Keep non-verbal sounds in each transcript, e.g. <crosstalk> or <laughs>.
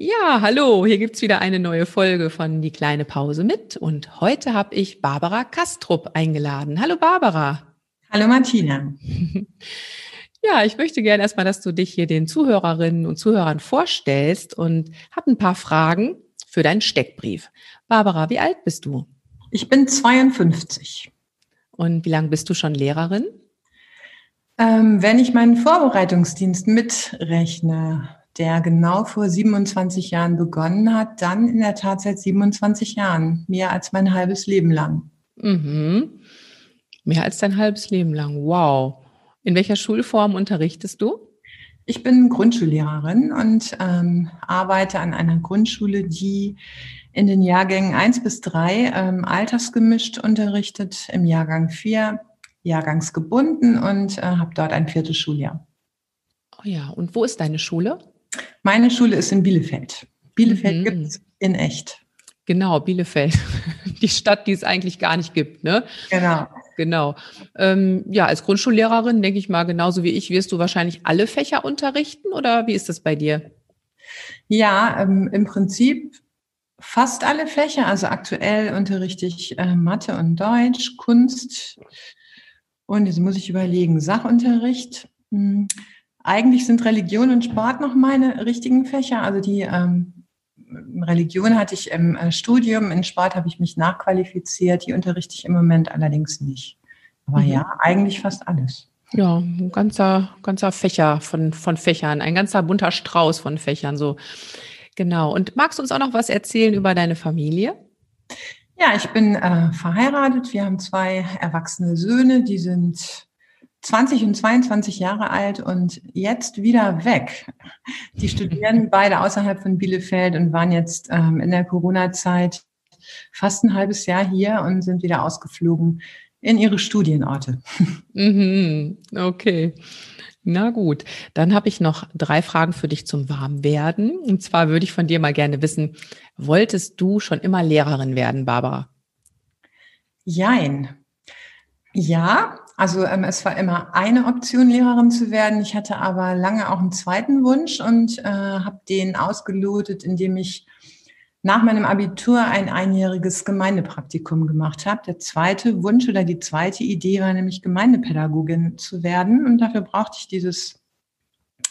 Ja, hallo, hier gibt's wieder eine neue Folge von Die kleine Pause mit und heute habe ich Barbara Kastrup eingeladen. Hallo Barbara. Hallo Martina. <laughs> Ja, ich möchte gerne erstmal, dass du dich hier den Zuhörerinnen und Zuhörern vorstellst und habe ein paar Fragen für deinen Steckbrief. Barbara, wie alt bist du? Ich bin 52. Und wie lange bist du schon Lehrerin? Ähm, wenn ich meinen Vorbereitungsdienst mitrechne, der genau vor 27 Jahren begonnen hat, dann in der Tat seit 27 Jahren, mehr als mein halbes Leben lang. Mhm. Mehr als dein halbes Leben lang. Wow. In welcher Schulform unterrichtest du? Ich bin Grundschullehrerin und ähm, arbeite an einer Grundschule, die in den Jahrgängen eins bis drei ähm, altersgemischt unterrichtet, im Jahrgang vier jahrgangsgebunden und äh, habe dort ein viertes Schuljahr. Oh ja, und wo ist deine Schule? Meine Schule ist in Bielefeld. Bielefeld mhm. gibt es in echt. Genau, Bielefeld. <laughs> Die Stadt, die es eigentlich gar nicht gibt, ne? Genau. Genau. Ähm, ja, als Grundschullehrerin, denke ich mal, genauso wie ich, wirst du wahrscheinlich alle Fächer unterrichten oder wie ist das bei dir? Ja, ähm, im Prinzip fast alle Fächer. Also aktuell unterrichte ich äh, Mathe und Deutsch, Kunst und jetzt muss ich überlegen, Sachunterricht. Hm. Eigentlich sind Religion und Sport noch meine richtigen Fächer. Also die ähm, Religion hatte ich im äh, Studium, in Sport habe ich mich nachqualifiziert. Die unterrichte ich im Moment allerdings nicht. Aber mhm. ja, eigentlich fast alles. Ja, ein ganzer, ganzer Fächer von, von Fächern, ein ganzer bunter Strauß von Fächern, so. Genau. Und magst du uns auch noch was erzählen über deine Familie? Ja, ich bin äh, verheiratet. Wir haben zwei erwachsene Söhne, die sind 20 und 22 Jahre alt und jetzt wieder weg. Die studieren <laughs> beide außerhalb von Bielefeld und waren jetzt ähm, in der Corona-Zeit fast ein halbes Jahr hier und sind wieder ausgeflogen in ihre Studienorte. Mhm, okay. Na gut, dann habe ich noch drei Fragen für dich zum Warmwerden. Und zwar würde ich von dir mal gerne wissen, wolltest du schon immer Lehrerin werden, Barbara? Jein. Ja, also ähm, es war immer eine Option, Lehrerin zu werden. Ich hatte aber lange auch einen zweiten Wunsch und äh, habe den ausgelotet, indem ich nach meinem Abitur ein einjähriges Gemeindepraktikum gemacht habe. Der zweite Wunsch oder die zweite Idee war nämlich Gemeindepädagogin zu werden. Und dafür brauchte ich dieses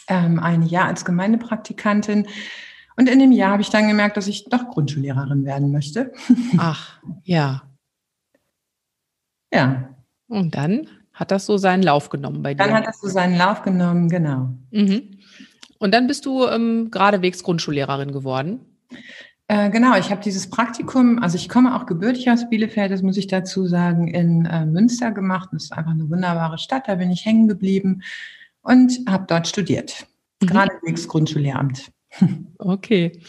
ähm, eine Jahr als Gemeindepraktikantin. Und in dem Jahr habe ich dann gemerkt, dass ich doch Grundschullehrerin werden möchte. Ach, ja. Ja. Und dann hat das so seinen Lauf genommen bei dir? Dann hat das so seinen Lauf genommen, genau. Mhm. Und dann bist du ähm, geradewegs Grundschullehrerin geworden? Äh, genau, ich habe dieses Praktikum, also ich komme auch gebürtig aus Bielefeld, das muss ich dazu sagen, in äh, Münster gemacht. Das ist einfach eine wunderbare Stadt, da bin ich hängen geblieben und habe dort studiert. Mhm. Geradewegs Grundschullehramt. <laughs> Okay.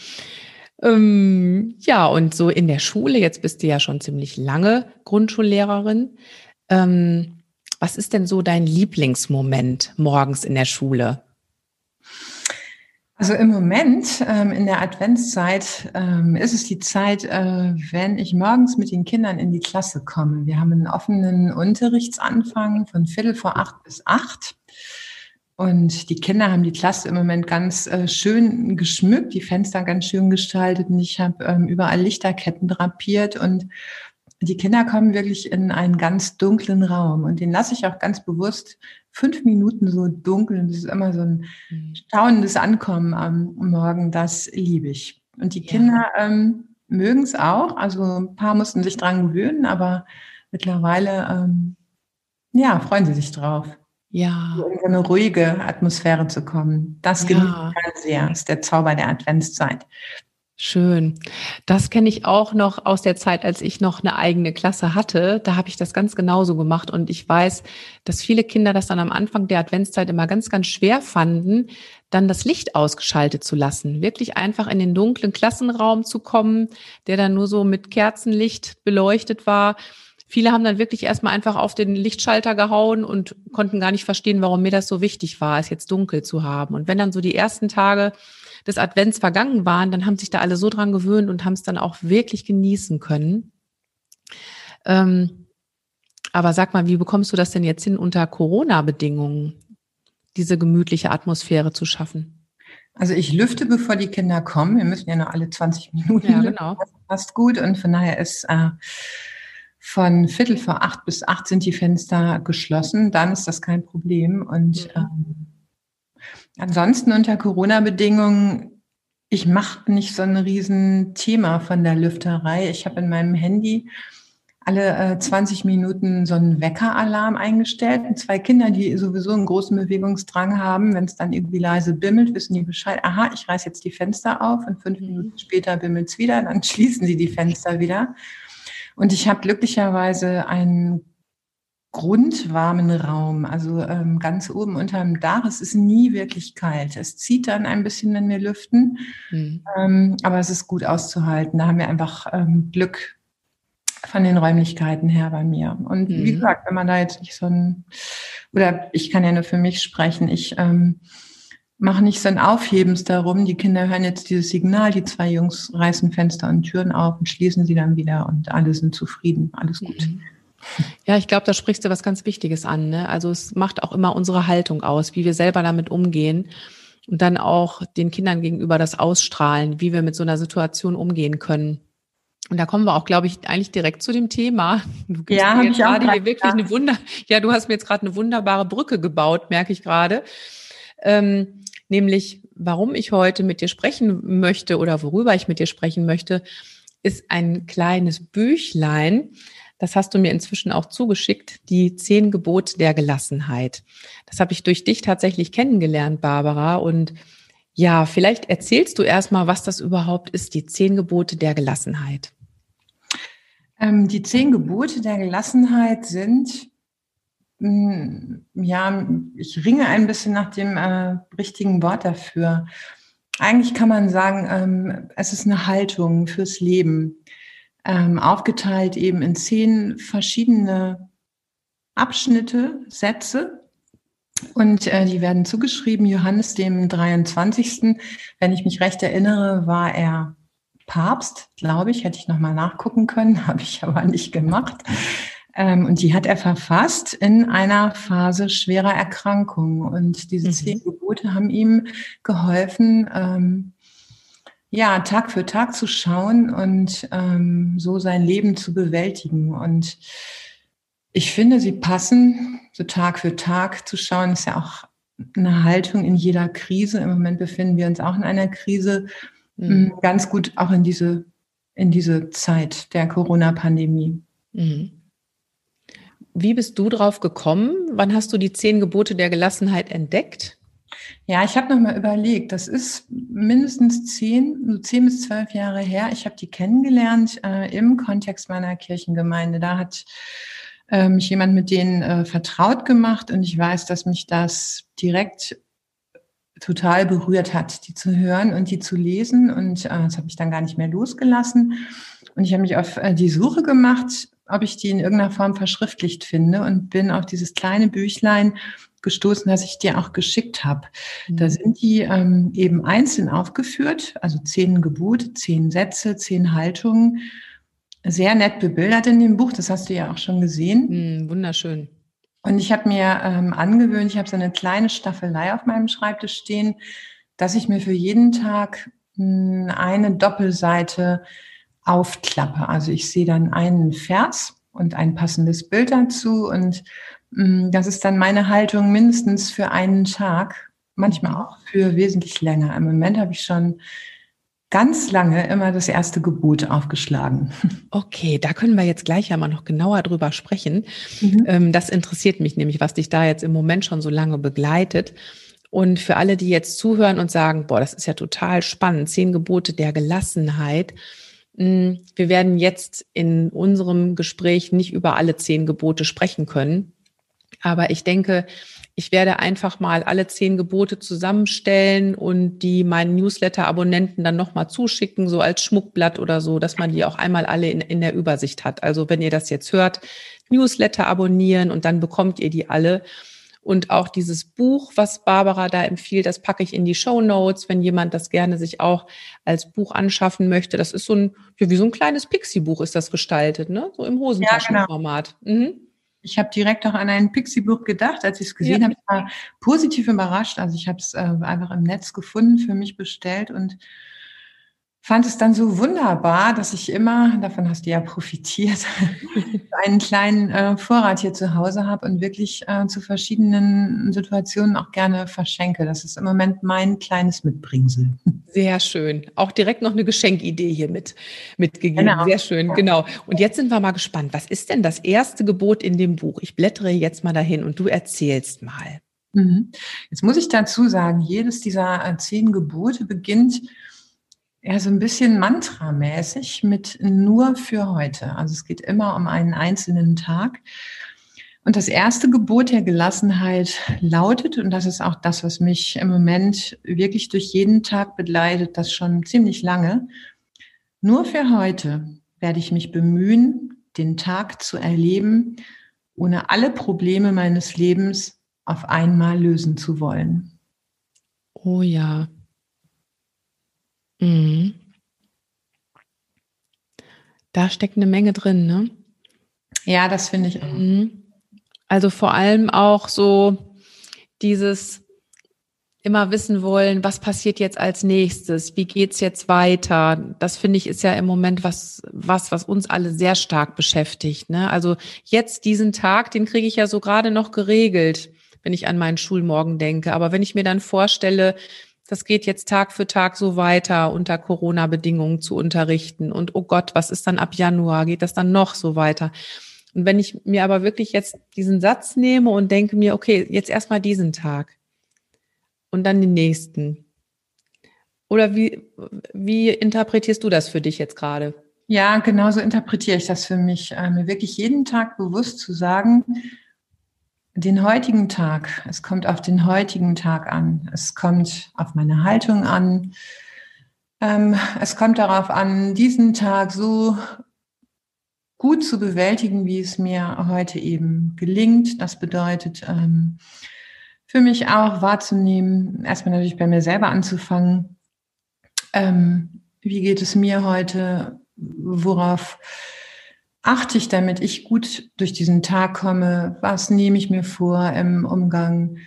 Ähm, ja, und so in der Schule, jetzt bist du ja schon ziemlich lange Grundschullehrerin. Ähm, was ist denn so dein Lieblingsmoment morgens in der Schule? Also im Moment ähm, in der Adventszeit ähm, ist es die Zeit, äh, wenn ich morgens mit den Kindern in die Klasse komme. Wir haben einen offenen Unterrichtsanfang von Viertel vor acht bis acht. Und die Kinder haben die Klasse im Moment ganz äh, schön geschmückt, die Fenster ganz schön gestaltet. Und ich habe ähm, überall Lichterketten drapiert und die Kinder kommen wirklich in einen ganz dunklen Raum und den lasse ich auch ganz bewusst fünf Minuten so dunkel. Und das ist immer so ein mhm. staunendes Ankommen am Morgen. Das liebe ich. Und die Kinder ja. ähm, mögen es auch. Also ein paar mussten sich dran gewöhnen, aber mittlerweile ähm, ja, freuen sie sich drauf. Ja. So in so eine ruhige Atmosphäre zu kommen. Das ja. genieße ich sehr. Das ist der Zauber der Adventszeit. Schön. Das kenne ich auch noch aus der Zeit, als ich noch eine eigene Klasse hatte. Da habe ich das ganz genauso gemacht. Und ich weiß, dass viele Kinder das dann am Anfang der Adventszeit immer ganz, ganz schwer fanden, dann das Licht ausgeschaltet zu lassen. Wirklich einfach in den dunklen Klassenraum zu kommen, der dann nur so mit Kerzenlicht beleuchtet war. Viele haben dann wirklich erstmal einfach auf den Lichtschalter gehauen und konnten gar nicht verstehen, warum mir das so wichtig war, es jetzt dunkel zu haben. Und wenn dann so die ersten Tage des Advents vergangen waren, dann haben sich da alle so dran gewöhnt und haben es dann auch wirklich genießen können. Ähm, aber sag mal, wie bekommst du das denn jetzt hin, unter Corona-Bedingungen diese gemütliche Atmosphäre zu schaffen? Also ich lüfte, bevor die Kinder kommen. Wir müssen ja noch alle 20 Minuten. Ja, genau. Das passt gut. Und von daher ist äh, von Viertel vor acht bis acht sind die Fenster geschlossen. Dann ist das kein Problem. Und mhm. ähm, Ansonsten unter Corona-Bedingungen, ich mache nicht so ein Riesenthema von der Lüfterei. Ich habe in meinem Handy alle äh, 20 Minuten so einen Weckeralarm eingestellt. Und zwei Kinder, die sowieso einen großen Bewegungsdrang haben, wenn es dann irgendwie leise bimmelt, wissen die Bescheid, aha, ich reiße jetzt die Fenster auf und fünf mhm. Minuten später bimmelt es wieder, dann <laughs> schließen sie die Fenster wieder. Und ich habe glücklicherweise einen grundwarmen Raum, also ähm, ganz oben unterm Dach. Es ist nie wirklich kalt. Es zieht dann ein bisschen, wenn wir lüften, mhm. ähm, aber es ist gut auszuhalten. Da haben wir einfach ähm, Glück von den Räumlichkeiten her bei mir. Und mhm. wie gesagt, wenn man da jetzt nicht so ein, oder ich kann ja nur für mich sprechen, ich ähm, mache nicht so ein Aufhebens darum. Die Kinder hören jetzt dieses Signal, die zwei Jungs reißen Fenster und Türen auf und schließen sie dann wieder und alle sind zufrieden, alles gut. Mhm. Ja, ich glaube, da sprichst du was ganz Wichtiges an. Ne? Also es macht auch immer unsere Haltung aus, wie wir selber damit umgehen und dann auch den Kindern gegenüber das ausstrahlen, wie wir mit so einer Situation umgehen können. Und da kommen wir auch, glaube ich, eigentlich direkt zu dem Thema. Du gibst ja, mir jetzt gerade hier wirklich eine Wunder, ja, du hast mir jetzt gerade eine wunderbare Brücke gebaut, merke ich gerade. Ähm, nämlich, warum ich heute mit dir sprechen möchte oder worüber ich mit dir sprechen möchte, ist ein kleines Büchlein, das hast du mir inzwischen auch zugeschickt, die zehn Gebote der Gelassenheit. Das habe ich durch dich tatsächlich kennengelernt, Barbara. Und ja, vielleicht erzählst du erstmal, was das überhaupt ist, die zehn Gebote der Gelassenheit. Ähm, die zehn Gebote der Gelassenheit sind, mh, mm, ja, ich ringe ein bisschen nach dem äh, richtigen Wort dafür. Eigentlich kann man sagen, ähm, es ist eine Haltung fürs Leben ähm, aufgeteilt eben in zehn verschiedene Abschnitte, Sätze. Und äh, die werden zugeschrieben Johannes dem 23. Wenn ich mich recht erinnere, war er Papst, glaube ich, hätte ich nochmal nachgucken können, <laughs> habe ich aber nicht gemacht. Ähm, und die hat er verfasst in einer Phase schwerer Erkrankung. Und diese mhm. zehn Gebote haben ihm geholfen, ähm, ja, Tag für Tag zu schauen und ähm, so sein Leben zu bewältigen. Und ich finde, sie passen so Tag für Tag zu schauen, ist ja auch eine Haltung in jeder Krise. Im Moment befinden wir uns auch in einer Krise, mhm. ganz gut auch in diese, in diese Zeit der Corona-Pandemie. Mhm. Wie bist du drauf gekommen? Wann hast du die zehn Gebote der Gelassenheit entdeckt? Ja, ich habe noch mal überlegt. Das ist mindestens zehn, so zehn bis zwölf Jahre her. Ich habe die kennengelernt äh, im Kontext meiner Kirchengemeinde. Da hat äh, mich jemand mit denen äh, vertraut gemacht und ich weiß, dass mich das direkt total berührt hat, die zu hören und die zu lesen. Und äh, das habe ich dann gar nicht mehr losgelassen. Und ich habe mich auf äh, die Suche gemacht, ob ich die in irgendeiner Form verschriftlicht finde und bin auf dieses kleine Büchlein gestoßen, das ich dir auch geschickt habe. Mhm. Da sind die ähm, eben einzeln aufgeführt, also zehn Gebote, zehn Sätze, zehn Haltungen. Sehr nett bebildert in dem Buch, das hast du ja auch schon gesehen. Mhm, wunderschön. Und ich habe mir ähm, angewöhnt, ich habe so eine kleine Staffelei auf meinem Schreibtisch stehen, dass ich mir für jeden Tag mh, hm, eine Doppelseite aufklappe. Also ich sehe dann einen Vers und ein passendes Bild dazu und das ist dann meine Haltung mindestens für einen Tag, manchmal auch für wesentlich länger. Im Moment habe ich schon ganz lange immer das erste Gebot aufgeschlagen. <laughs> Okay, da können wir jetzt gleich ja mal noch genauer drüber sprechen. Mhm. Ähm, das interessiert mich nämlich, was dich da jetzt im Moment schon so lange begleitet. Und für alle, die jetzt zuhören und sagen, boah, das ist ja total spannend, zehn Gebote der Gelassenheit. Hm, wir werden jetzt in unserem Gespräch nicht über alle zehn Gebote sprechen können. Aber ich denke, ich werde einfach mal alle zehn Gebote zusammenstellen und die meinen Newsletter-Abonnenten dann nochmal zuschicken, so als Schmuckblatt oder so, dass man die auch einmal alle in, in der Übersicht hat. Also wenn ihr das jetzt hört, Newsletter abonnieren und dann bekommt ihr die alle. Und auch dieses Buch, was Barbara da empfiehlt, das packe ich in die Show Notes, wenn jemand das gerne sich auch als Buch anschaffen möchte. Das ist so ein, wie so ein kleines Pixie-Buch ist das gestaltet, ne? So im Hosentaschenformat. Ja, genau. mhm. Ich habe direkt auch an ein Pixie-Buch gedacht, als ich es gesehen ja. habe. Ich war positiv überrascht. Also ich habe es äh, einfach im Netz gefunden, für mich bestellt und fand es dann so wunderbar, dass ich immer, davon hast du ja profitiert, <laughs> einen kleinen äh, Vorrat hier zu Hause habe und wirklich äh, zu verschiedenen Situationen auch gerne verschenke. Das ist im Moment mein kleines Mitbringsel. Sehr schön. Auch direkt noch eine Geschenkidee hier mit, mitgegeben. Genau. Sehr schön, ja. genau. Und jetzt sind wir mal gespannt. Was ist denn das erste Gebot in dem Buch? Ich blättere jetzt mal dahin und du erzählst mal. Mhm. Jetzt muss ich dazu sagen, jedes dieser äh, zehn Gebote beginnt ja, so ein bisschen mantramäßig mit nur für heute. Also es geht immer um einen einzelnen Tag. Und das erste Gebot der Gelassenheit lautet, und das ist auch das, was mich im Moment wirklich durch jeden Tag begleitet, das schon ziemlich lange, nur für heute werde ich mich bemühen, den Tag zu erleben, ohne alle Probleme meines Lebens auf einmal lösen zu wollen. Oh ja, Mhm. Da steckt eine Menge drin, ne? Ja, das finde ich auch. Mhm. Also vor allem auch so dieses immer wissen wollen, was passiert jetzt als nächstes? Wie geht's jetzt weiter? Das finde ich ist ja im Moment was, was, was uns alle sehr stark beschäftigt. Ne? Also jetzt diesen Tag, den kriege ich ja so gerade noch geregelt, wenn ich an meinen Schulmorgen denke. Aber wenn ich mir dann vorstelle, das geht jetzt Tag für Tag so weiter, unter Corona-Bedingungen zu unterrichten. Und oh Gott, was ist dann ab Januar? Geht das dann noch so weiter? Und wenn ich mir aber wirklich jetzt diesen Satz nehme und denke mir, okay, jetzt erstmal diesen Tag und dann den nächsten. Oder wie, wie interpretierst du das für dich jetzt gerade? Ja, genauso interpretiere ich das für mich. Äh, mir wirklich jeden Tag bewusst zu sagen, den heutigen Tag. Es kommt auf den heutigen Tag an. Es kommt auf meine Haltung an. Ähm, es kommt darauf an, diesen Tag so gut zu bewältigen, wie es mir heute eben gelingt. Das bedeutet, ähm, für mich auch wahrzunehmen, erstmal natürlich bei mir selber anzufangen. Ähm, wie geht es mir heute? Worauf achte ich, damit ich gut durch diesen Tag komme? Was nehme ich mir vor im Umgang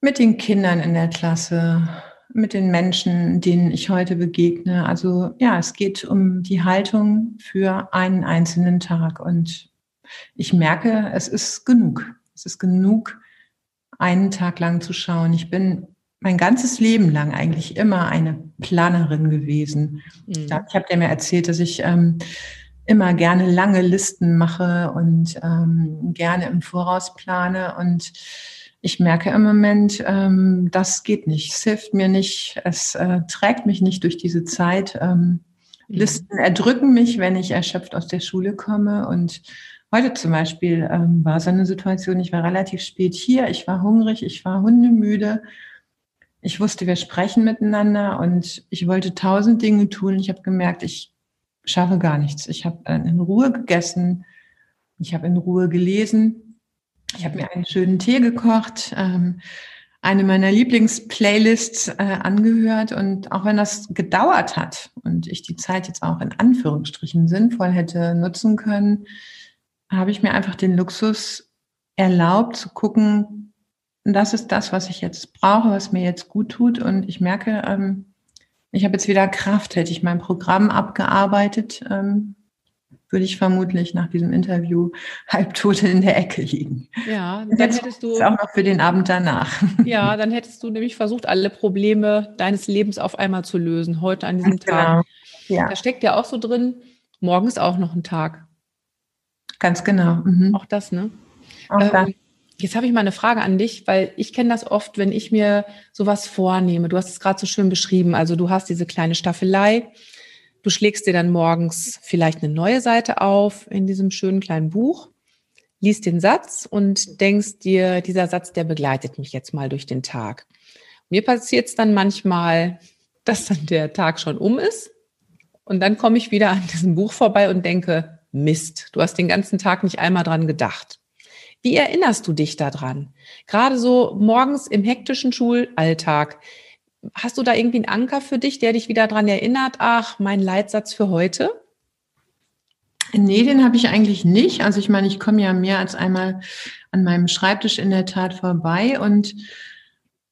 mit den Kindern in der Klasse, mit den Menschen, denen ich heute begegne? Also ja, es geht um die Haltung für einen einzelnen Tag. Und ich merke, es ist genug. Es ist genug, einen Tag lang zu schauen. Ich bin mein ganzes Leben lang eigentlich immer eine Planerin gewesen. Mhm. Ich, habe dir mir erzählt, dass ich ähm, immer gerne lange Listen mache und ähm, gerne im Voraus plane. Und ich merke im Moment, ähm, das geht nicht. Es hilft mir nicht. Es äh, trägt mich nicht durch diese Zeit. Ähm. Listen erdrücken mich, wenn ich erschöpft aus der Schule komme. Und heute zum Beispiel ähm, war so eine Situation, ich war relativ spät hier, ich war hungrig, ich war hundemüde. Ich wusste, wir sprechen miteinander und ich wollte tausend Dinge tun. Ich habe gemerkt, ich schaffe gar nichts. Ich habe äh, in Ruhe gegessen, ich habe in Ruhe gelesen, ich habe mir einen schönen Tee gekocht, ähm, eine meiner Lieblingsplaylists äh, angehört. Und auch wenn das gedauert hat und ich die Zeit jetzt auch in Anführungsstrichen sinnvoll hätte nutzen können, habe ich mir einfach den Luxus erlaubt zu gucken, das ist das, was ich jetzt brauche, was mir jetzt gut tut. Und ich merke, ähm, ich habe jetzt wieder Kraft. Hätte ich mein Programm abgearbeitet, ähm, würde ich vermutlich nach diesem Interview <laughs> halbtot in der Ecke liegen. Ja, dann jetzt hättest du auch noch für den Abend danach. <laughs> Ja, dann hättest du nämlich versucht, alle Probleme deines Lebens auf einmal zu lösen, heute an diesem Tag. Genau. Ja. Da steckt ja auch so drin, morgen ist auch noch ein Tag. Ganz genau. Mhm. Auch das, ne? Auch ähm, Jetzt habe ich mal eine Frage an dich, weil ich kenne das oft, wenn ich mir sowas vornehme. Du hast es gerade so schön beschrieben. Also du hast diese kleine Staffelei. Du schlägst dir dann morgens vielleicht eine neue Seite auf in diesem schönen kleinen Buch, liest den Satz und denkst dir, dieser Satz, der begleitet mich jetzt mal durch den Tag. Mir passiert es dann manchmal, dass dann der Tag schon um ist und dann komme ich wieder an diesem Buch vorbei und denke, Mist, du hast den ganzen Tag nicht einmal dran gedacht. Wie erinnerst du dich daran? Gerade so morgens im hektischen Schulalltag. Hast du da irgendwie einen Anker für dich, der dich wieder daran erinnert, ach, mein Leitsatz für heute? Nee, den habe ich eigentlich nicht. Also ich meine, ich komme ja mehr als einmal an meinem Schreibtisch in der Tat vorbei und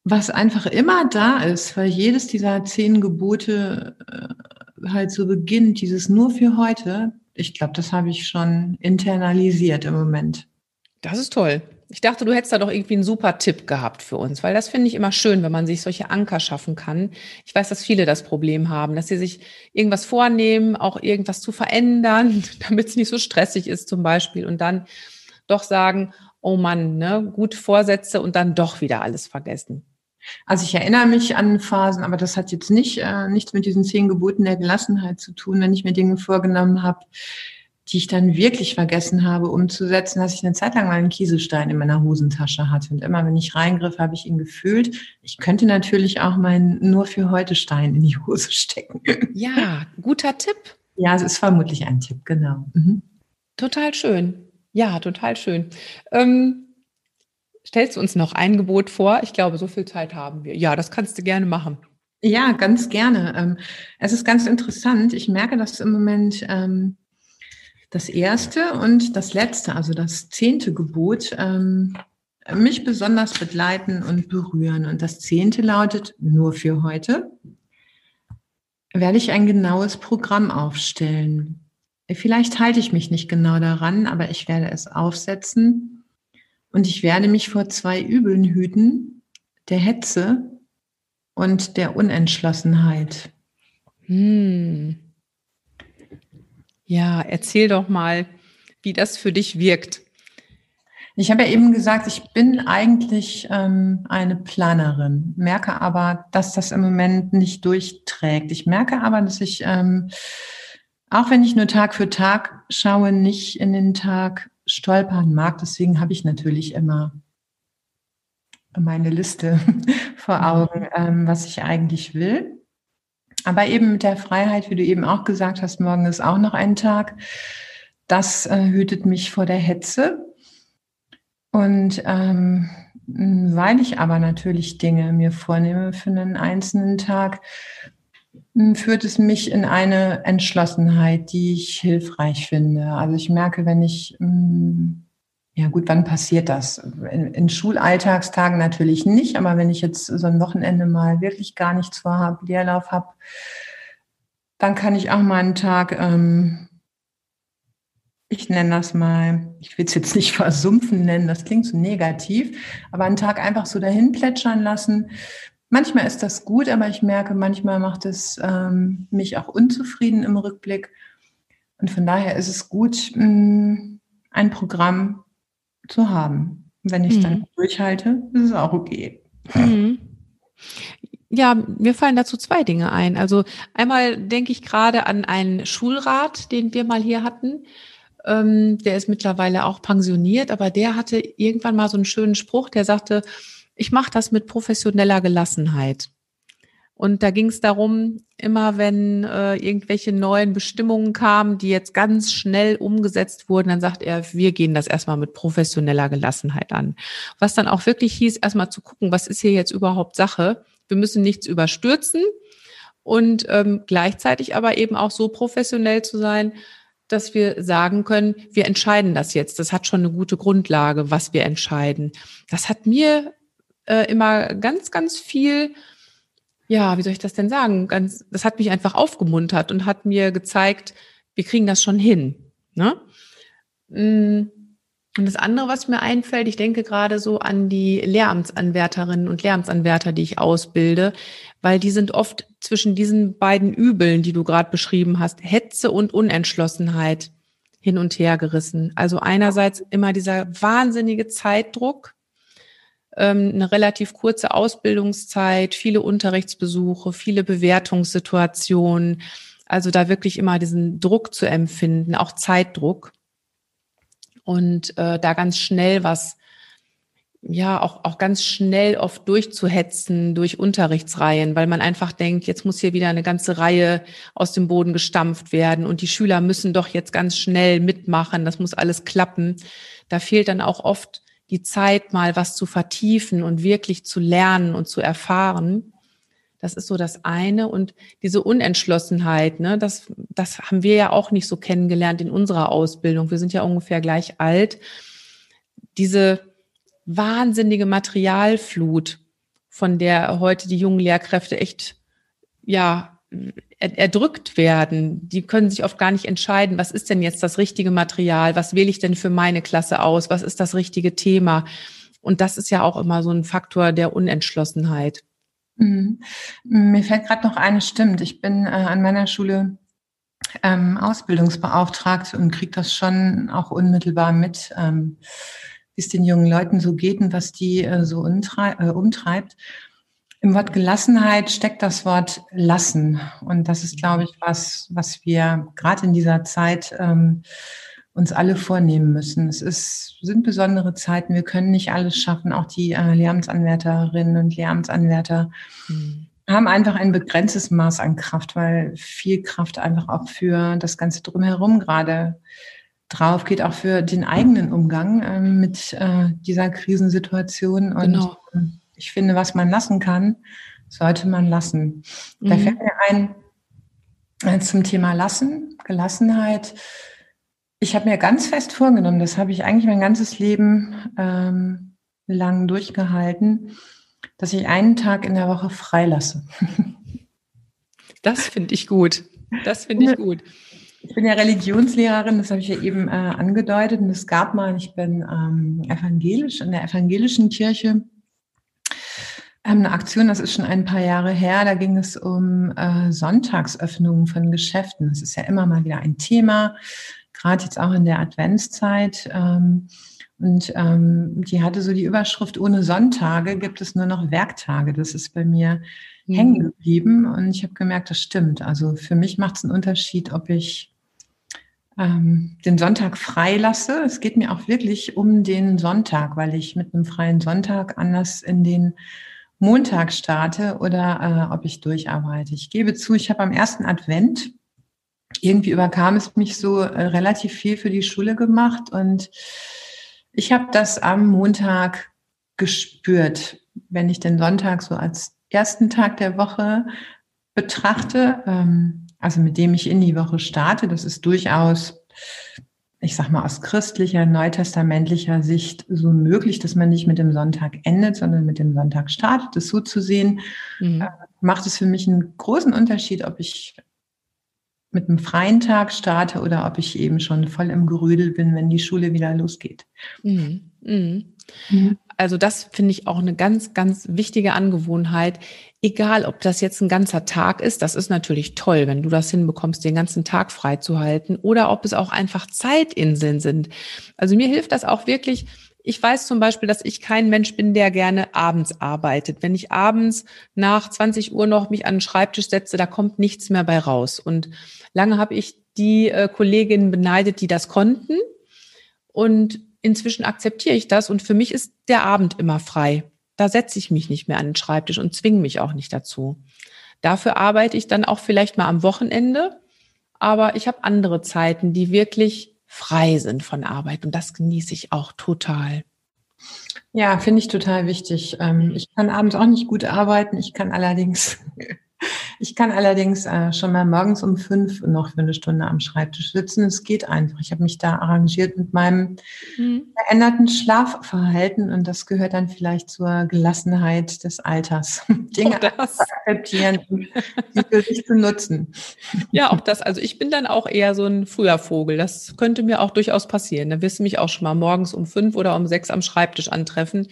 was einfach immer da ist, weil jedes dieser zehn Gebote äh, halt so beginnt, dieses nur für heute, ich glaube, das habe ich schon internalisiert im Moment. Das ist toll. Ich dachte, du hättest da doch irgendwie einen super Tipp gehabt für uns, weil das finde ich immer schön, wenn man sich solche Anker schaffen kann. Ich weiß, dass viele das Problem haben, dass sie sich irgendwas vornehmen, auch irgendwas zu verändern, <laughs> damit es nicht so stressig ist zum Beispiel und dann doch sagen, oh Mann, ne, gute Vorsätze und dann doch wieder alles vergessen. Also ich erinnere mich an Phasen, aber das hat jetzt nicht äh, nichts mit diesen zehn Geboten der Gelassenheit zu tun, wenn ich mir Dinge vorgenommen habe, die ich dann wirklich vergessen habe umzusetzen, dass ich eine Zeit lang mal einen Kieselstein in meiner Hosentasche hatte. Und immer wenn ich reingriff, habe ich ihn gefühlt. Ich könnte natürlich auch meinen nur für heute Stein in die Hose stecken. Ja, guter Tipp. Ja, es ist vermutlich ein Tipp, genau. Mhm. Total schön. Ja, total schön. Ähm, stellst du uns noch ein Gebot vor? Ich glaube, so viel Zeit haben wir. Ja, das kannst du gerne machen. Ja, ganz gerne. Ähm, es ist ganz interessant. Ich merke das im Moment ähm, das erste und das letzte, also das zehnte Gebot, ähm, mich besonders begleiten und berühren. Und das zehnte lautet, nur für heute werde ich ein genaues Programm aufstellen. Vielleicht halte ich mich nicht genau daran, aber ich werde es aufsetzen und ich werde mich vor zwei Übeln hüten, der Hetze und der Unentschlossenheit. Hm. Ja, erzähl doch mal, wie das für dich wirkt. Ich habe ja eben gesagt, ich bin eigentlich ähm, eine Planerin, merke aber, dass das im Moment nicht durchträgt. Ich merke aber, dass ich, ähm, auch wenn ich nur Tag für Tag schaue, nicht in den Tag stolpern mag. Deswegen habe ich natürlich immer meine Liste <laughs> vor mhm. Augen, ähm, was ich eigentlich will. Aber eben mit der Freiheit, wie du eben auch gesagt hast, morgen ist auch noch ein Tag. Das äh, hütet mich vor der Hetze. Und ähm, weil ich aber natürlich Dinge mir vornehme für einen einzelnen Tag, führt es mich in eine Entschlossenheit, die ich hilfreich finde. Also ich merke, wenn ich mh, ja gut, wann passiert das? In, in, Schulalltagstagen natürlich nicht, aber wenn ich jetzt so ein Wochenende mal wirklich gar nichts vorhabe, Leerlauf habe, dann kann ich auch mal einen Tag, ähm, ich nenne das mal, ich will es jetzt nicht <laughs> versumpfen nennen, das klingt so negativ, aber einen Tag einfach so dahin plätschern lassen. Manchmal ist das gut, aber ich merke, manchmal macht es ähm, mich auch unzufrieden im Rückblick. Und von daher ist es gut, mh, mm, ein Programm zu haben. Wenn ich es mhm. dann durchhalte, ist es auch okay. Mhm. Ja, mir fallen dazu zwei Dinge ein. Also einmal denke ich gerade an einen Schulrat, den wir mal hier hatten. Ähm, der ist mittlerweile auch pensioniert, aber der hatte irgendwann mal so einen schönen Spruch, der sagte, ich mache das mit professioneller Gelassenheit. Und da ging es darum, immer wenn äh, irgendwelche neuen Bestimmungen kamen, die jetzt ganz schnell umgesetzt wurden, dann sagt er, wir gehen das erstmal mit professioneller Gelassenheit an. Was dann auch wirklich hieß, erstmal zu gucken, was ist hier jetzt überhaupt Sache? Wir müssen nichts überstürzen und ähm, gleichzeitig aber eben auch so professionell zu sein, dass wir sagen können, wir entscheiden das jetzt. Das hat schon eine gute Grundlage, was wir entscheiden. Das hat mir äh, immer ganz, ganz viel ja, wie soll ich das denn sagen? Ganz, das hat mich einfach aufgemuntert und hat mir gezeigt, wir kriegen das schon hin. Ne? Mm, und das andere, was mir einfällt, ich denke gerade so an die Lehramtsanwärterinnen und Lehramtsanwärter, die ich ausbilde, weil die sind oft zwischen diesen beiden Übeln, die du gerade beschrieben hast, Hetze und Unentschlossenheit hin und her gerissen. Also einerseits immer dieser wahnsinnige Zeitdruck, ähm, eine relativ kurze Ausbildungszeit, viele Unterrichtsbesuche, viele Bewertungssituationen. Also da wirklich immer diesen Druck zu empfinden, auch Zeitdruck. Und äh, da ganz schnell was ja auch, auch ganz schnell oft durchzuhetzen durch Unterrichtsreihen, weil man einfach denkt, jetzt muss hier wieder eine ganze Reihe aus dem Boden gestampft werden und die Schüler müssen doch jetzt ganz schnell mitmachen, das muss alles klappen. Da fehlt dann auch oft die Zeit, mal was zu vertiefen und wirklich zu lernen und zu erfahren. Das ist so das eine. Und diese Unentschlossenheit, ne, das, das haben wir ja auch nicht so kennengelernt in unserer Ausbildung. Wir sind ja ungefähr gleich alt. Diese, wahnsinnige Materialflut, von der heute die jungen Lehrkräfte echt, ja, erdrückt werden. Die können sich oft gar nicht entscheiden, was ist denn jetzt das richtige Material? Was wähle ich denn für meine Klasse aus? Was ist das richtige Thema? Und das ist ja auch immer so ein Faktor der Unentschlossenheit. Mhm. Mir fällt gerade noch eine, stimmt. Ich bin äh, an meiner Schule ähm, Ausbildungsbeauftragte und kriege das schon auch unmittelbar mit. Ähm, wie es den jungen Leuten so geht und was die äh, so äh, umtreibt. Im Wort Gelassenheit steckt das Wort lassen. Und das ist, glaube ich, was, was wir gerade in dieser Zeit ähm, uns alle vornehmen müssen. Es ist, sind besondere Zeiten. Wir können nicht alles schaffen. Auch die äh, Lehramtsanwärterinnen und Lehramtsanwärter mhm. haben einfach ein begrenztes Maß an Kraft, weil viel Kraft einfach auch für das Ganze drumherum gerade drauf geht, auch für den eigenen Umgang ähm, mit äh, dieser Krisensituation. Und genau. Ich finde, was man lassen kann, sollte man lassen. Mhm. Da fällt mir ein äh, zum Thema Lassen, Gelassenheit. Ich habe mir ganz fest vorgenommen, das habe ich eigentlich mein ganzes Leben ähm, lang durchgehalten, dass ich einen Tag in der Woche freilasse. Das finde ich gut. Das finde ich gut. Ich bin ja Religionslehrerin, das habe ich ja eben äh, angedeutet. Und es gab mal, ich bin ähm, evangelisch, in der evangelischen Kirche, eine Aktion, das ist schon ein paar Jahre her, da ging es um äh, Sonntagsöffnungen von Geschäften. Das ist ja immer mal wieder ein Thema, gerade jetzt auch in der Adventszeit. Ähm, und ähm, die hatte so die Überschrift, ohne Sonntage gibt es nur noch Werktage. Das ist bei mir mhm. hängen geblieben und ich habe gemerkt, das stimmt. Also für mich macht es einen Unterschied, ob ich ähm, den Sonntag frei lasse. Es geht mir auch wirklich um den Sonntag, weil ich mit einem freien Sonntag anders in den Montag starte oder äh, ob ich durcharbeite. Ich gebe zu, ich habe am ersten Advent irgendwie überkam es mich so äh, relativ viel für die Schule gemacht und ich habe das am Montag gespürt, wenn ich den Sonntag so als ersten Tag der Woche betrachte. Ähm, also mit dem ich in die Woche starte. Das ist durchaus, ich sag mal, aus christlicher, neutestamentlicher Sicht so möglich, dass man nicht mit dem Sonntag endet, sondern mit dem Sonntag startet. Das so zu sehen, mhm. Äh, macht es für mich einen großen Unterschied, ob ich mit einem freien Tag starte oder ob ich eben schon voll im Gerüdel bin, wenn die Schule wieder losgeht. Mhm. Mhm. Mhm. Also das finde ich auch eine ganz, ganz wichtige Angewohnheit. Egal, ob das jetzt ein ganzer Tag ist, das ist natürlich toll, wenn du das hinbekommst, den ganzen Tag frei zu halten, oder ob es auch einfach Zeitinseln sind. Also mir hilft das auch wirklich. Ich weiß zum Beispiel, dass ich kein Mensch bin, der gerne abends arbeitet. Wenn ich abends nach 20 Uhr noch mich an den Schreibtisch setze, da kommt nichts mehr bei raus. Und lange habe ich die äh, Kolleginnen beneidet, die das konnten. Und inzwischen akzeptiere ich das und für mich ist der Abend immer frei. Da setze ich mich nicht mehr an den Schreibtisch und zwinge mich auch nicht dazu. Dafür arbeite ich dann auch vielleicht mal am Wochenende, aber ich habe andere Zeiten, die wirklich frei sind von Arbeit und das genieße ich auch total. Ja, finde ich total wichtig. Ähm, ich kann abends auch nicht gut arbeiten. Ich kann allerdings ich kann allerdings äh, schon mal morgens um fünf noch für eine Stunde am Schreibtisch sitzen. Es geht einfach. Ich habe mich da arrangiert mit meinem mhm. veränderten Schlafverhalten und das gehört dann vielleicht zur Gelassenheit des Alters. <laughs> Dinge zu akzeptieren und sie für sich zu nutzen. Ja, auch das. Also ich bin dann auch eher so ein früher Vogel. Das könnte mir auch durchaus passieren. Da wirst du mich auch schon mal morgens um fünf oder um sechs am Schreibtisch antreffen.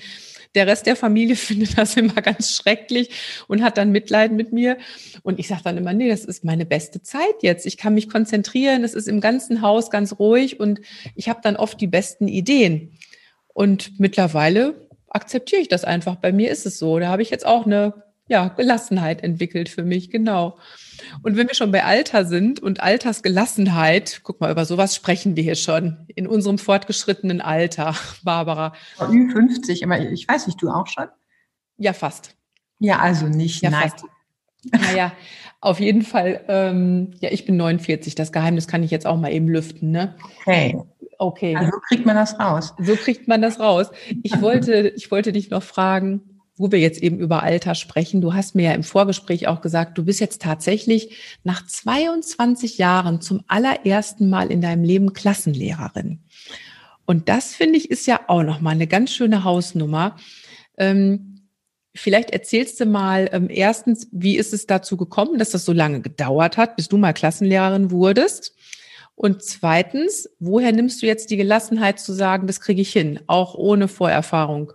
Der Rest der Familie <laughs> findet das immer ganz schrecklich und hat dann Mitleid mit mir. Und ich sage dann immer, nee, das ist meine beste Zeit jetzt. Ich kann mich konzentrieren. Es ist im ganzen Haus ganz ruhig und ich habe dann oft die besten Ideen. Und mittlerweile akzeptiere ich das einfach. Bei mir ist es so. Da habe ich jetzt auch eine ja, Gelassenheit entwickelt für mich, genau. Und wenn wir schon bei Alter sind und Altersgelassenheit, guck mal, über sowas sprechen wir hier schon in unserem fortgeschrittenen Alter, <laughs> Barbara. Ü50, aber ich weiß nicht, du auch schon? Ja, fast. Ja, also nicht, ja, nein. Fast. Naja, auf jeden Fall, ähm, ja, ich bin 49, das Geheimnis kann ich jetzt auch mal eben lüften, ne? Okay. Okay. Also kriegt man das raus. So kriegt man das raus. Ich wollte, ich wollte dich noch fragen, wo wir jetzt eben über Alter sprechen. Du hast mir ja im Vorgespräch auch gesagt, du bist jetzt tatsächlich nach 22 Jahren zum allerersten Mal in deinem Leben Klassenlehrerin. Und das finde ich ist ja auch noch mal eine ganz schöne Hausnummer. Ähm, vielleicht erzählst du mal ähm, erstens, wie ist es dazu gekommen, dass das so lange gedauert hat, bis du mal Klassenlehrerin wurdest? Und zweitens, woher nimmst du jetzt die Gelassenheit zu sagen, das kriege ich hin, auch ohne Vorerfahrung?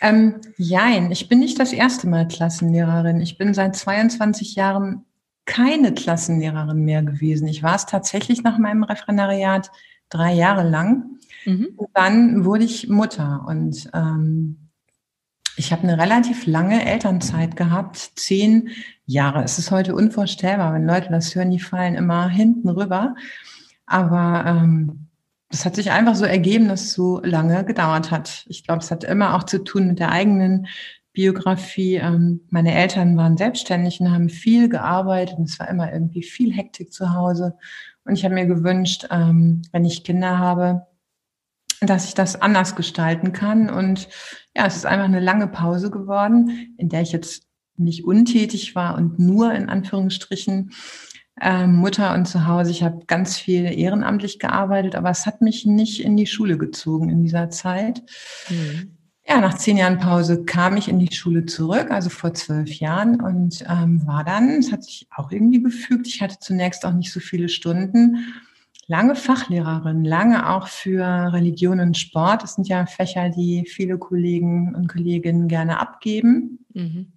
Ähm, jein, ich bin nicht das erste Mal Klassenlehrerin. Ich bin seit 22 Jahren keine Klassenlehrerin mehr gewesen. Ich war es tatsächlich nach meinem Referendariat drei Jahre lang. Mhm. Und dann wurde ich Mutter und ähm, ich habe eine relativ lange Elternzeit gehabt, zehn Jahre. Es ist heute unvorstellbar, wenn Leute das hören, die fallen immer hinten rüber. Aber ähm, das hat sich einfach so ergeben, dass es so lange gedauert hat. Ich glaube, es hat immer auch zu tun mit der eigenen Biografie. Ähm, meine Eltern waren selbstständig und haben viel gearbeitet und es war immer irgendwie viel Hektik zu Hause. Und ich habe mir gewünscht, ähm, wenn ich Kinder habe, dass ich das anders gestalten kann. Und ja, es ist einfach eine lange Pause geworden, in der ich jetzt nicht untätig war und nur in Anführungsstrichen ähm, Mutter und zu Hause. Ich habe ganz viel ehrenamtlich gearbeitet, aber es hat mich nicht in die Schule gezogen in dieser Zeit. Mhm. Ja, nach zehn Jahren Pause kam ich in die Schule zurück, also vor zwölf Jahren und ähm, war dann, es hat sich auch irgendwie gefügt, ich hatte zunächst auch nicht so viele Stunden, lange Fachlehrerin, lange auch für Religion und Sport. Das sind ja Fächer, die viele Kollegen und Kolleginnen gerne abgeben. Mhm.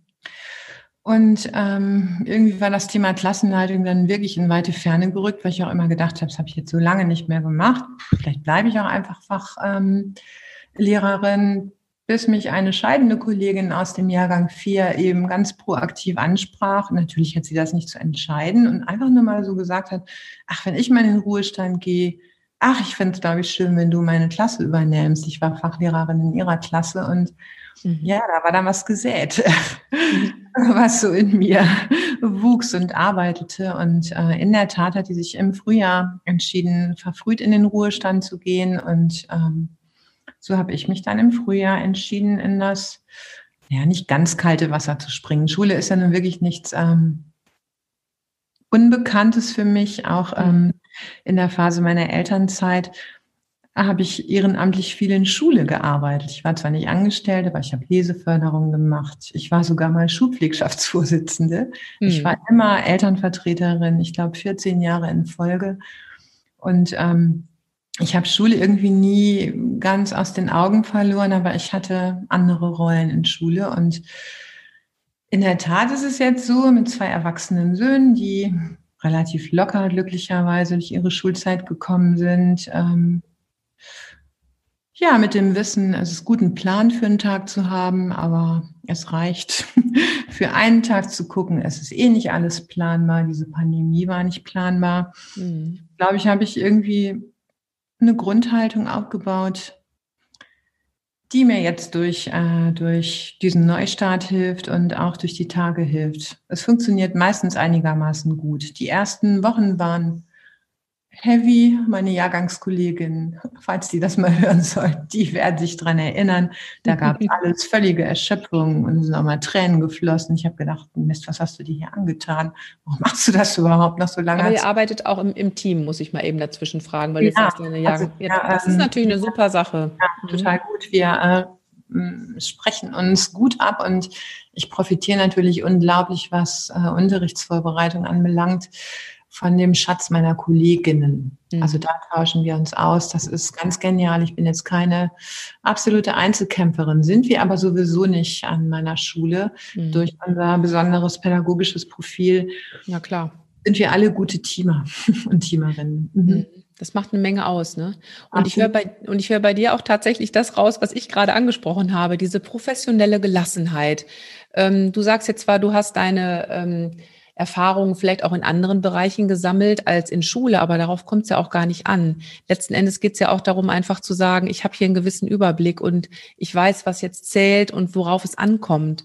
Und ähm, irgendwie war das Thema Klassenleitung dann wirklich in weite Ferne gerückt, weil ich auch immer gedacht habe, das habe ich jetzt so lange nicht mehr gemacht. Vielleicht bleibe ich auch einfach Fachlehrerin, ähm, bis mich eine scheidende Kollegin aus dem Jahrgang 4 eben ganz proaktiv ansprach. Natürlich hat sie das nicht zu entscheiden und einfach nur mal so gesagt hat, ach, wenn ich mal in den Ruhestand gehe, ach, ich fände es, glaube ich, schön, wenn du meine Klasse übernimmst. Ich war Fachlehrerin in ihrer Klasse und mhm. ja, da war dann was gesät. Mhm. <laughs> was so in mir wuchs und arbeitete. Und äh, in der Tat hat sie sich im Frühjahr entschieden, verfrüht in den Ruhestand zu gehen. Und ähm, so habe ich mich dann im Frühjahr entschieden, in das, ja, nicht ganz kalte Wasser zu springen. Schule ist ja nun wirklich nichts ähm, Unbekanntes für mich, auch ähm, in der Phase meiner Elternzeit habe ich ehrenamtlich viel in Schule gearbeitet. Ich war zwar nicht angestellt, aber ich habe Leseförderung gemacht. Ich war sogar mal Schulpflegschaftsvorsitzende. Mhm. Ich hm. war immer Elternvertreterin, ich glaube 14 Jahre in Folge. Und ähm, ich habe Schule irgendwie nie ganz aus den Augen verloren, aber ich hatte andere Rollen in Schule. Und in der Tat ist es jetzt so mit zwei erwachsenen Söhnen, die relativ locker glücklicherweise durch ihre Schulzeit gekommen sind. Ähm, ja, mit dem Wissen, es ist gut, einen Plan für einen Tag zu haben, aber es reicht <laughs> für einen Tag zu gucken. Es ist eh nicht alles planbar. Diese Pandemie war nicht planbar. Mhm. Glaube ich, habe ich irgendwie eine Grundhaltung aufgebaut, die mir jetzt durch, äh, durch diesen Neustart hilft und auch durch die Tage hilft. Es funktioniert meistens einigermaßen gut. Die ersten Wochen waren Heavy, meine Jahrgangskollegin, falls die das mal hören soll, die werden sich dran erinnern. Da gab es <laughs> alles völlige Erschöpfung und es sind auch mal Tränen geflossen. Ich habe gedacht, Mist, was hast du dir hier angetan? Warum machst du das überhaupt noch so lange? Aber ihr arbeitet auch im, im, Team, muss ich mal eben dazwischen fragen, weil ja, Jahrgang. Also, ja, das ist natürlich eine super Sache. Ja, mhm. total gut. Wir äh, sprechen uns gut ab und ich profitiere natürlich unglaublich, was äh, Unterrichtsvorbereitung anbelangt von dem Schatz meiner Kolleginnen. Mhm. Also da tauschen wir uns aus. Das ist ganz genial. Ich bin jetzt keine absolute Einzelkämpferin, sind wir aber sowieso nicht an meiner Schule. Mhm. Durch unser besonderes pädagogisches Profil. Ja, klar. Sind wir alle gute Teamer <laughs> und Teamerinnen. Mhm. mhm. das macht eine Menge aus, ne? Und ich höre bei, und ich höre bei dir auch tatsächlich das raus, was ich gerade angesprochen habe, diese professionelle Gelassenheit. Ähm, du sagst jetzt zwar, du hast deine ähm, Erfahrungen vielleicht auch in anderen Bereichen gesammelt als in Schule, aber darauf kommt es ja auch gar nicht an. Letzten Endes geht es ja auch darum, einfach zu sagen, ich habe hier einen gewissen Überblick und ich weiß, was jetzt zählt und worauf es ankommt.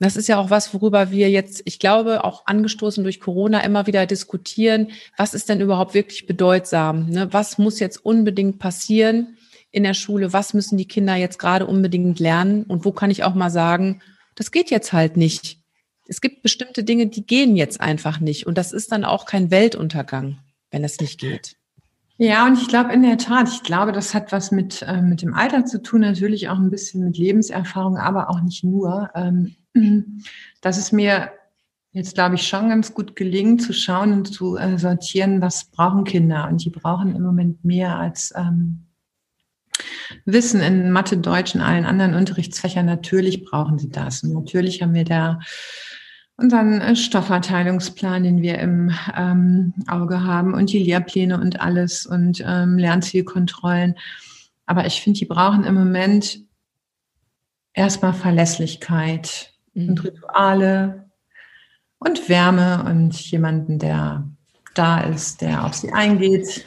Das ist ja auch was, worüber wir jetzt, ich glaube, auch angestoßen durch Corona immer wieder diskutieren. Was ist denn überhaupt wirklich bedeutsam? Ne? Was muss jetzt unbedingt passieren in der Schule? Was müssen die Kinder jetzt gerade unbedingt lernen? Und wo kann ich auch mal sagen, das geht jetzt halt nicht. Es gibt bestimmte Dinge, die gehen jetzt einfach nicht. Und das ist dann auch kein Weltuntergang, wenn es nicht geht. Ja, und ich glaube in der Tat, ich glaube, das hat was mit, äh, mit dem Alter zu tun, natürlich auch ein bisschen mit Lebenserfahrung, aber auch nicht nur. Ähm, <clears throat> dass es mir jetzt, glaube ich, schon ganz gut gelingt, zu schauen und zu äh, sortieren, was brauchen Kinder. Und die brauchen im Moment mehr als ähm, Wissen in Mathe, Deutsch und allen anderen Unterrichtsfächern. Natürlich brauchen sie das. Und natürlich haben wir da unseren äh, Stoffverteilungsplan, den wir im ähm, Auge haben und die Lehrpläne und alles und ähm, Lernzielkontrollen. Aber ich finde, die brauchen im Moment erstmal Verlässlichkeit mhm. und Rituale und Wärme und jemanden, der da ist, der auf sie eingeht,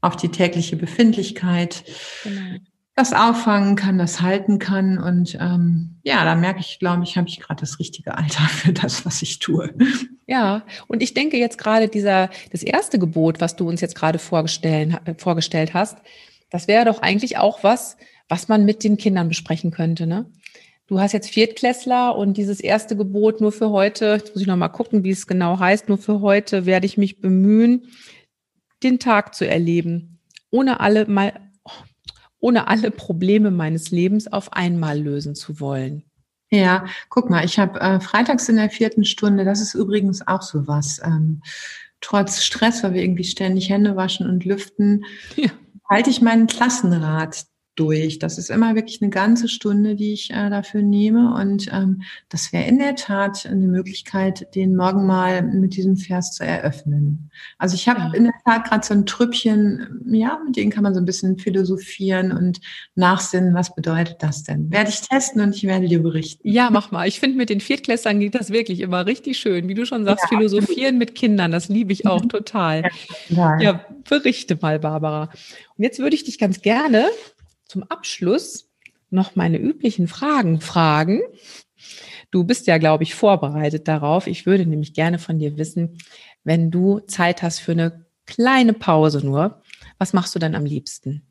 auf die tägliche Befindlichkeit, genau. Das auffangen kann, das halten kann. Und ähm, ja, da merke ich, glaube ich, habe ich gerade das richtige Alter <laughs> für das, was ich tue. Ja, und ich denke jetzt gerade dieser, das erste Gebot, was du uns jetzt gerade vorgestellt, vorgestellt hast, das wäre doch eigentlich auch was, was man mit den Kindern besprechen könnte, ne? Du hast jetzt Viertklässler und dieses erste Gebot nur für heute, jetzt muss ich noch mal gucken, wie es genau heißt, nur für heute werde ich mich bemühen, den Tag zu erleben, ohne alle mal, ohne alle Probleme meines Lebens auf einmal lösen zu wollen. Ja, guck mal, ich habe äh, freitags in der vierten Stunde, das ist übrigens auch so was. Ähm, trotz Stress, weil wir irgendwie ständig Hände waschen und lüften, ja. halte ich meinen Klassenrat durch. Das ist immer wirklich eine ganze Stunde, die ich äh, dafür nehme. Und ähm, das wäre in der Tat eine Möglichkeit, den morgen mal mit diesem Vers zu eröffnen. Also ich habe ja. in der Tat gerade so ein Trüppchen, ja, mit denen kann man so ein bisschen philosophieren und nachsinnen, was bedeutet das denn? Werde ich testen und ich werde dir berichten. Ja, mach mal. Ich finde, mit den Viertklässlern geht das wirklich immer richtig schön. Wie du schon sagst, ja, philosophieren mit Kindern, das liebe ich auch mhm. total. Ja, total. ja, berichte mal, Barbara. Und jetzt würde ich dich ganz gerne zum Abschluss noch meine üblichen Fragen fragen. Du bist ja, glaube ich, vorbereitet darauf. Ich würde nämlich gerne von dir wissen, wenn du Zeit hast für eine kleine Pause nur, was machst du dann am liebsten?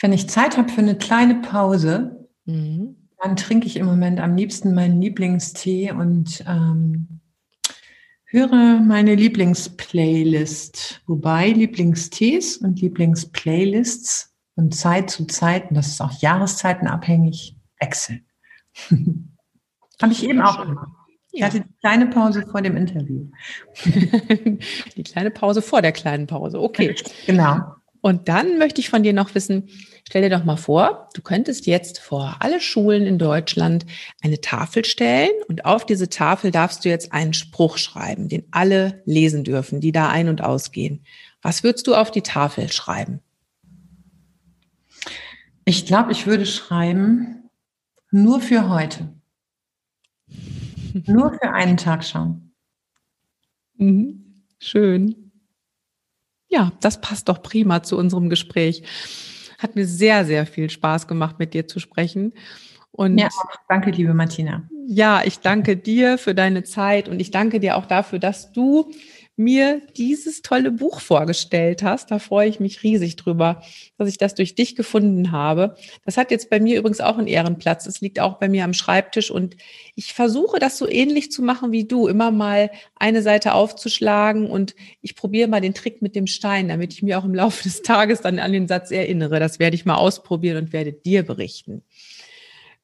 Wenn ich Zeit habe für eine kleine Pause, mhm. dann trinke ich im Moment am liebsten meinen Lieblingstee und ähm, höre meine Lieblingsplaylist, wobei Lieblingstees und Lieblingsplaylists von Zeit zu Zeit, und das ist auch jahreszeitenabhängig, wechseln. <laughs> Habe ich eben auch gemacht. Ich hatte die kleine Pause vor dem Interview. <laughs> die kleine Pause vor der kleinen Pause, okay. Genau. Und dann möchte ich von dir noch wissen, stell dir doch mal vor, du könntest jetzt vor alle Schulen in Deutschland eine Tafel stellen und auf diese Tafel darfst du jetzt einen Spruch schreiben, den alle lesen dürfen, die da ein- und ausgehen. Was würdest du auf die Tafel schreiben? Ich glaube, ich würde schreiben, nur für heute. <laughs> nur für einen Tag schauen. Mhm. Schön. Ja, das passt doch prima zu unserem Gespräch. Hat mir sehr, sehr viel Spaß gemacht, mit dir zu sprechen. Und ja, danke, liebe Martina. Ja, ich danke dir für deine Zeit und ich danke dir auch dafür, dass du mir dieses tolle Buch vorgestellt hast. Da freue ich mich riesig drüber, dass ich das durch dich gefunden habe. Das hat jetzt bei mir übrigens auch einen Ehrenplatz. Es liegt auch bei mir am Schreibtisch und ich versuche das so ähnlich zu machen wie du, immer mal eine Seite aufzuschlagen und ich probiere mal den Trick mit dem Stein, damit ich mir auch im Laufe des Tages dann an den Satz erinnere. Das werde ich mal ausprobieren und werde dir berichten.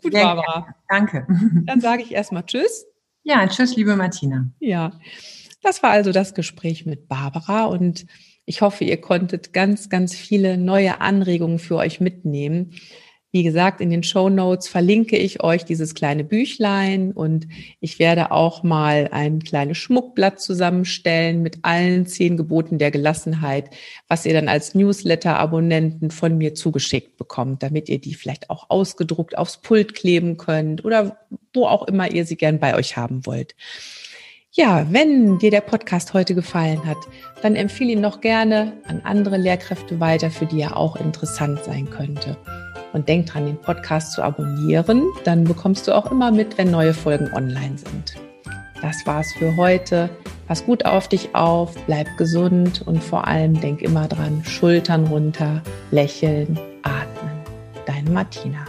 Gut, Sehr Barbara. Danke. Dann sage ich erstmal Tschüss. Ja, tschüss, liebe Martina. Ja. Das war also das Gespräch mit Barbara und ich hoffe, ihr konntet ganz, ganz viele neue Anregungen für euch mitnehmen. Wie gesagt, in den Show Notes verlinke ich euch dieses kleine Büchlein und ich werde auch mal ein kleines Schmuckblatt zusammenstellen mit allen zehn Geboten der Gelassenheit, was ihr dann als Newsletter-Abonnenten von mir zugeschickt bekommt, damit ihr die vielleicht auch ausgedruckt aufs Pult kleben könnt oder wo auch immer ihr sie gern bei euch haben wollt. Ja, wenn dir der Podcast heute gefallen hat, dann empfehle ihn noch gerne an andere Lehrkräfte weiter, für die er auch interessant sein könnte. Und denk dran, den Podcast zu abonnieren, dann bekommst du auch immer mit, wenn neue Folgen online sind. Das war's für heute. Pass gut auf dich auf, bleib gesund und vor allem denk immer dran, Schultern runter, lächeln, atmen. Deine Martina.